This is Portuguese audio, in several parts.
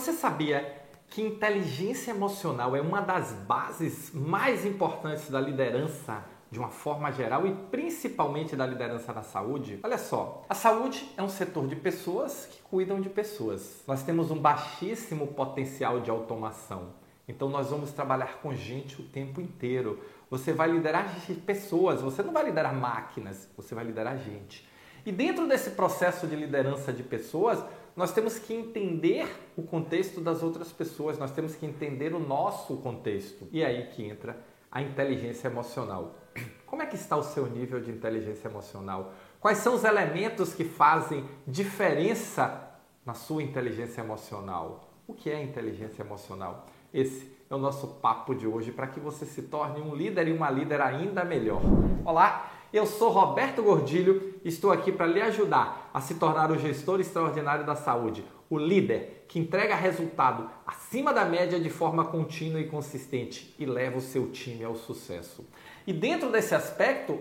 Você sabia que inteligência emocional é uma das bases mais importantes da liderança de uma forma geral e principalmente da liderança na saúde? Olha só, a saúde é um setor de pessoas que cuidam de pessoas. Nós temos um baixíssimo potencial de automação. Então nós vamos trabalhar com gente o tempo inteiro. Você vai liderar pessoas, você não vai liderar máquinas, você vai liderar gente. E dentro desse processo de liderança de pessoas, nós temos que entender o contexto das outras pessoas, nós temos que entender o nosso contexto. E é aí que entra a inteligência emocional. Como é que está o seu nível de inteligência emocional? Quais são os elementos que fazem diferença na sua inteligência emocional? O que é inteligência emocional? Esse é o nosso papo de hoje para que você se torne um líder e uma líder ainda melhor. Olá, eu sou Roberto Gordilho e estou aqui para lhe ajudar a se tornar o gestor extraordinário da saúde, o líder que entrega resultado acima da média de forma contínua e consistente e leva o seu time ao sucesso. E dentro desse aspecto,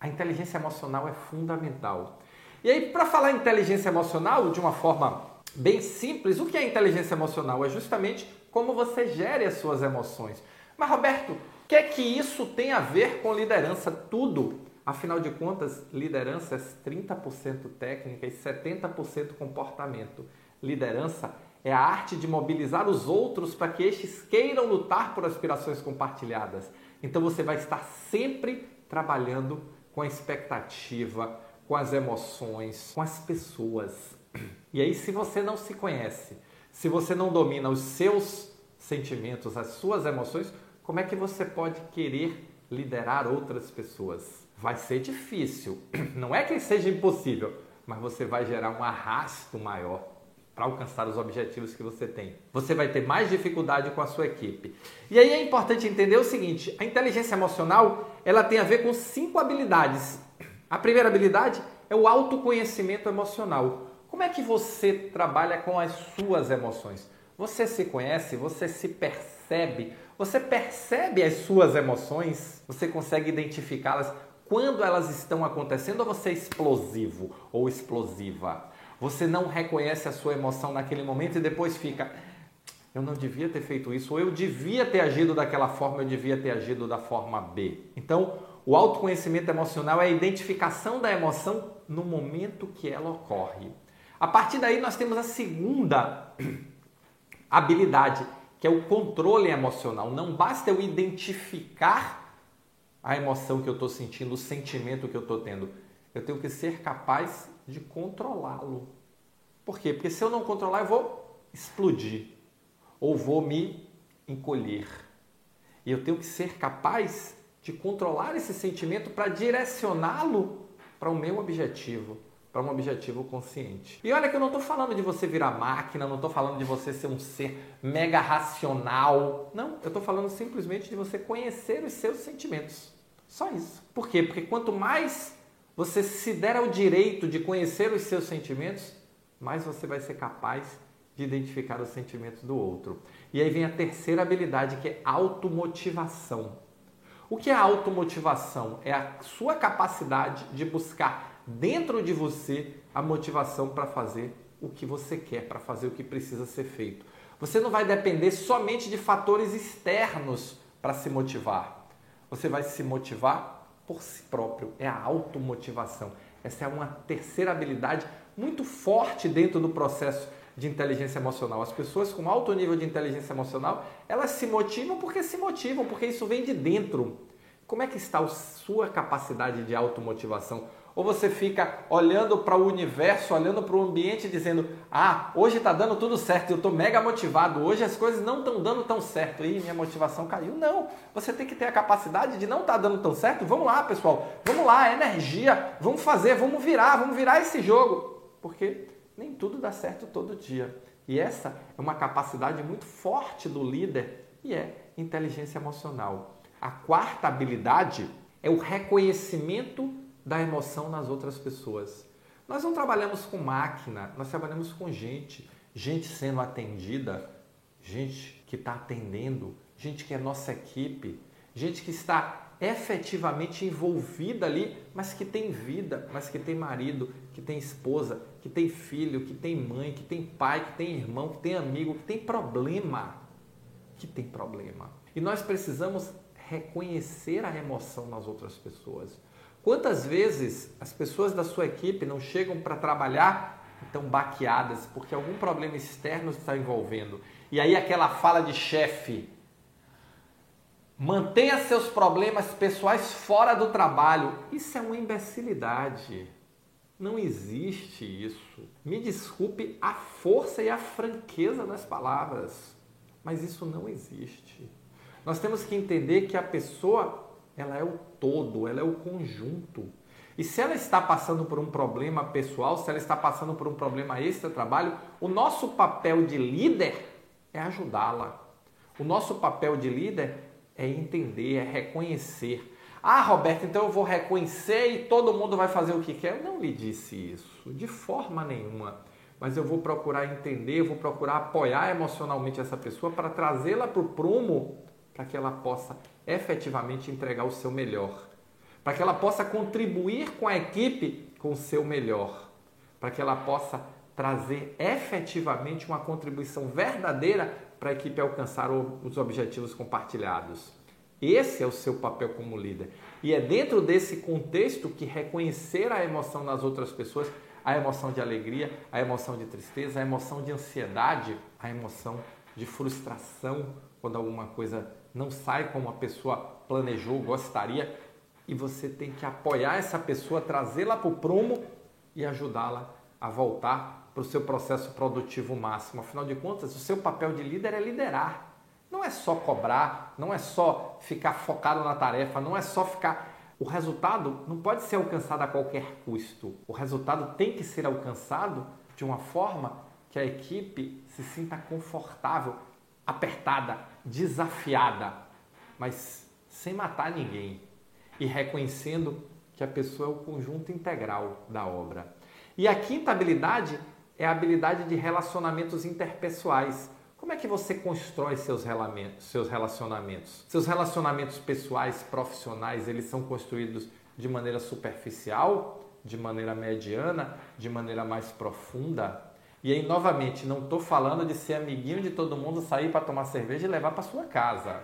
a inteligência emocional é fundamental. E aí, para falar inteligência emocional de uma forma bem simples, o que é inteligência emocional? É justamente como você gere as suas emoções. Mas, Roberto, o que é que isso tem a ver com liderança? Tudo. Afinal de contas, liderança é 30% técnica e 70% comportamento. Liderança é a arte de mobilizar os outros para que estes queiram lutar por aspirações compartilhadas. Então você vai estar sempre trabalhando com a expectativa, com as emoções, com as pessoas. E aí, se você não se conhece, se você não domina os seus sentimentos, as suas emoções, como é que você pode querer liderar outras pessoas? Vai ser difícil. Não é que seja impossível, mas você vai gerar um arrasto maior para alcançar os objetivos que você tem. Você vai ter mais dificuldade com a sua equipe. E aí é importante entender o seguinte: a inteligência emocional ela tem a ver com cinco habilidades. A primeira habilidade é o autoconhecimento emocional. Como é que você trabalha com as suas emoções? Você se conhece? Você se percebe? Você percebe as suas emoções? Você consegue identificá-las? Quando elas estão acontecendo, você é explosivo ou explosiva? Você não reconhece a sua emoção naquele momento e depois fica, eu não devia ter feito isso, ou eu devia ter agido daquela forma, eu devia ter agido da forma B. Então, o autoconhecimento emocional é a identificação da emoção no momento que ela ocorre. A partir daí, nós temos a segunda habilidade, que é o controle emocional. Não basta eu identificar a emoção que eu estou sentindo, o sentimento que eu estou tendo. Eu tenho que ser capaz de controlá-lo. Por quê? Porque se eu não controlar, eu vou explodir ou vou me encolher. E eu tenho que ser capaz de controlar esse sentimento para direcioná-lo para o meu objetivo, para um objetivo consciente. E olha que eu não estou falando de você virar máquina, não estou falando de você ser um ser mega racional. Não, eu estou falando simplesmente de você conhecer os seus sentimentos. Só isso. Por quê? Porque quanto mais você se der ao direito de conhecer os seus sentimentos, mais você vai ser capaz de identificar os sentimentos do outro. E aí vem a terceira habilidade, que é automotivação. O que é automotivação? É a sua capacidade de buscar dentro de você a motivação para fazer o que você quer, para fazer o que precisa ser feito. Você não vai depender somente de fatores externos para se motivar você vai se motivar por si próprio. É a automotivação. Essa é uma terceira habilidade muito forte dentro do processo de inteligência emocional. As pessoas com alto nível de inteligência emocional, elas se motivam porque se motivam, porque isso vem de dentro. Como é que está a sua capacidade de automotivação? Ou você fica olhando para o universo, olhando para o ambiente dizendo: Ah, hoje está dando tudo certo, eu estou mega motivado, hoje as coisas não estão dando tão certo e minha motivação caiu. Não, você tem que ter a capacidade de não estar tá dando tão certo. Vamos lá, pessoal, vamos lá, energia, vamos fazer, vamos virar, vamos virar esse jogo. Porque nem tudo dá certo todo dia. E essa é uma capacidade muito forte do líder e é inteligência emocional. A quarta habilidade é o reconhecimento da emoção nas outras pessoas. Nós não trabalhamos com máquina, nós trabalhamos com gente, gente sendo atendida, gente que está atendendo, gente que é nossa equipe, gente que está efetivamente envolvida ali, mas que tem vida, mas que tem marido, que tem esposa, que tem filho, que tem mãe, que tem pai, que tem irmão, que tem amigo, que tem problema. Que tem problema. E nós precisamos reconhecer a emoção nas outras pessoas. Quantas vezes as pessoas da sua equipe não chegam para trabalhar estão baqueadas porque algum problema externo está envolvendo. E aí aquela fala de chefe, mantenha seus problemas pessoais fora do trabalho. Isso é uma imbecilidade. Não existe isso. Me desculpe a força e a franqueza das palavras, mas isso não existe. Nós temos que entender que a pessoa, ela é o todo, ela é o conjunto. E se ela está passando por um problema pessoal, se ela está passando por um problema extra-trabalho, o nosso papel de líder é ajudá-la. O nosso papel de líder é entender, é reconhecer. Ah, Roberto, então eu vou reconhecer e todo mundo vai fazer o que quer. Eu não lhe disse isso, de forma nenhuma. Mas eu vou procurar entender, vou procurar apoiar emocionalmente essa pessoa para trazê-la para o prumo, para que ela possa efetivamente entregar o seu melhor para que ela possa contribuir com a equipe com o seu melhor, para que ela possa trazer efetivamente uma contribuição verdadeira para a equipe alcançar os objetivos compartilhados. Esse é o seu papel como líder. E é dentro desse contexto que reconhecer a emoção nas outras pessoas, a emoção de alegria, a emoção de tristeza, a emoção de ansiedade, a emoção de frustração quando alguma coisa não sai como a pessoa planejou, gostaria, e você tem que apoiar essa pessoa, trazê-la para o prumo e ajudá-la a voltar para o seu processo produtivo máximo. Afinal de contas, o seu papel de líder é liderar. Não é só cobrar, não é só ficar focado na tarefa, não é só ficar. O resultado não pode ser alcançado a qualquer custo. O resultado tem que ser alcançado de uma forma que a equipe se sinta confortável, apertada, desafiada, mas sem matar ninguém e reconhecendo que a pessoa é o conjunto integral da obra. E a quinta habilidade é a habilidade de relacionamentos interpessoais. Como é que você constrói seus relacionamentos? Seus relacionamentos pessoais, profissionais, eles são construídos de maneira superficial, de maneira mediana, de maneira mais profunda? E aí, novamente, não estou falando de ser amiguinho de todo mundo, sair para tomar cerveja e levar para sua casa.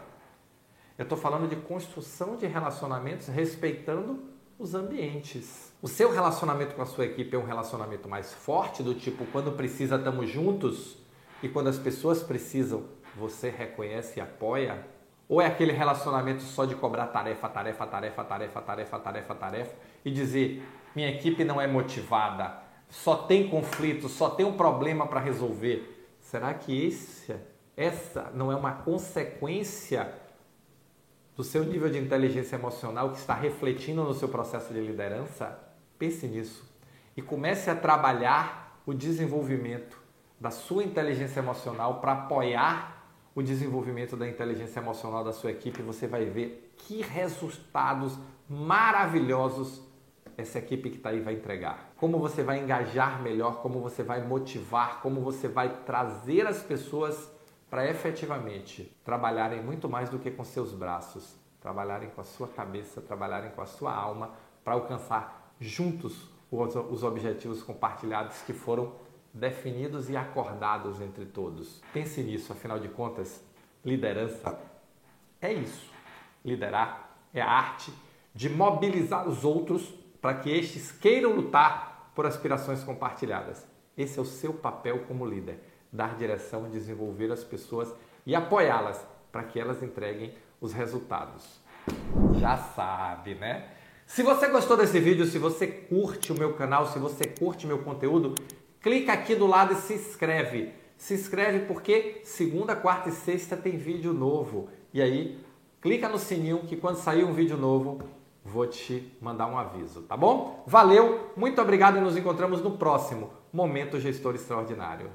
Eu estou falando de construção de relacionamentos respeitando os ambientes. O seu relacionamento com a sua equipe é um relacionamento mais forte, do tipo, quando precisa, estamos juntos, e quando as pessoas precisam, você reconhece e apoia? Ou é aquele relacionamento só de cobrar tarefa, tarefa, tarefa, tarefa, tarefa, tarefa, tarefa e dizer: minha equipe não é motivada, só tem conflito, só tem um problema para resolver? Será que esse, essa não é uma consequência do seu nível de inteligência emocional que está refletindo no seu processo de liderança, pense nisso e comece a trabalhar o desenvolvimento da sua inteligência emocional para apoiar o desenvolvimento da inteligência emocional da sua equipe. Você vai ver que resultados maravilhosos essa equipe que está aí vai entregar. Como você vai engajar melhor, como você vai motivar, como você vai trazer as pessoas para efetivamente trabalharem muito mais do que com seus braços, trabalharem com a sua cabeça, trabalharem com a sua alma para alcançar juntos os objetivos compartilhados que foram definidos e acordados entre todos. Pense nisso, afinal de contas, liderança é isso. Liderar é a arte de mobilizar os outros para que estes queiram lutar por aspirações compartilhadas. Esse é o seu papel como líder dar direção, desenvolver as pessoas e apoiá-las para que elas entreguem os resultados. Já sabe, né? Se você gostou desse vídeo, se você curte o meu canal, se você curte meu conteúdo, clica aqui do lado e se inscreve. Se inscreve porque segunda, quarta e sexta tem vídeo novo. E aí, clica no sininho que quando sair um vídeo novo, vou te mandar um aviso, tá bom? Valeu, muito obrigado e nos encontramos no próximo Momento Gestor Extraordinário.